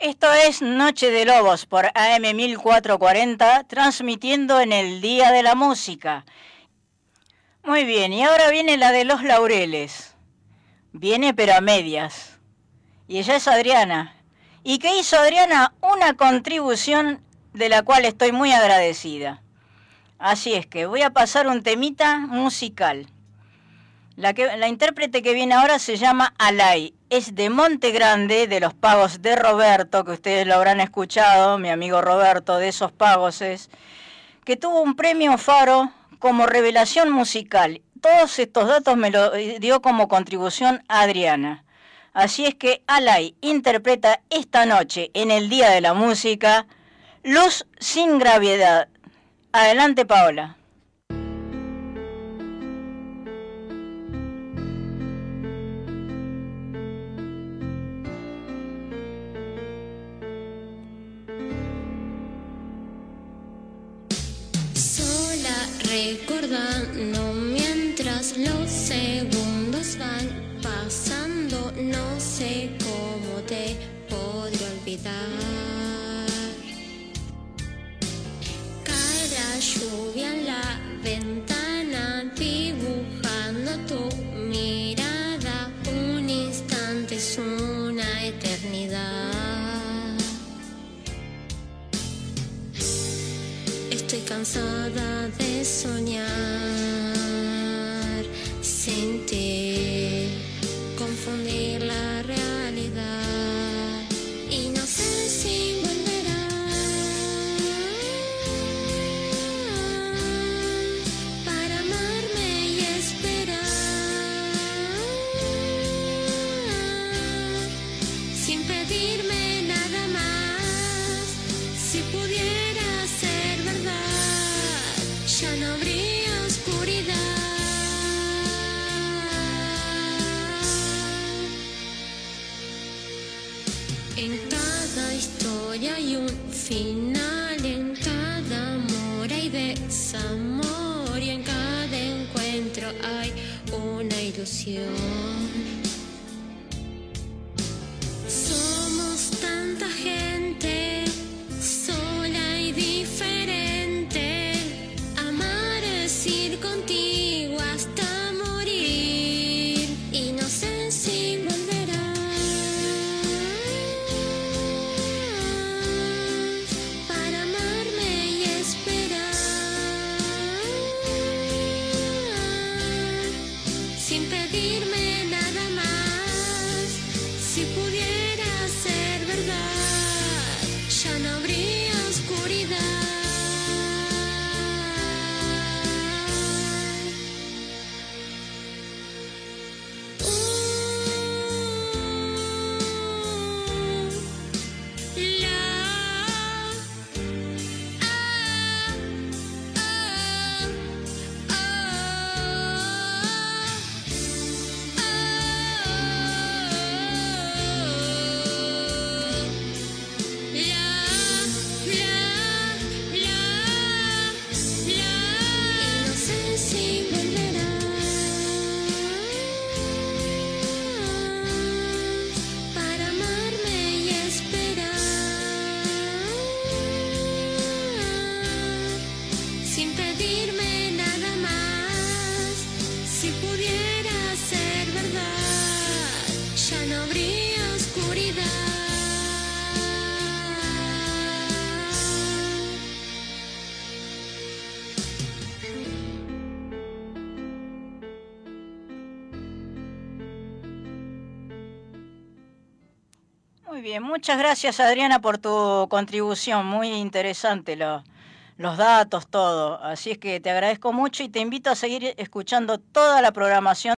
Esto es Noche de Lobos por AM 1440, transmitiendo en el Día de la Música. Muy bien, y ahora viene la de los laureles. Viene pero a medias. Y ella es Adriana. ¿Y qué hizo Adriana? Una contribución de la cual estoy muy agradecida. Así es que voy a pasar un temita musical. La, que, la intérprete que viene ahora se llama Alay. Es de Monte Grande, de los pagos de Roberto, que ustedes lo habrán escuchado, mi amigo Roberto, de esos pagos es, que tuvo un premio Faro como revelación musical. Todos estos datos me lo dio como contribución Adriana. Así es que Alay interpreta esta noche, en el Día de la Música, Luz sin gravedad. Adelante, Paola. Recordando mientras los segundos van pasando, no sé cómo te podré olvidar. Cansada de soñar sin ti, confundir la realidad. Y no sé si volverás para amarme y esperar sin pedirme En cada historia hay un final, en cada amor hay desamor y en cada encuentro hay una ilusión. Sin pedirme Muy bien, muchas gracias Adriana por tu contribución, muy interesante lo- los datos, todo. Así es que te agradezco mucho y te invito a seguir escuchando toda la programación.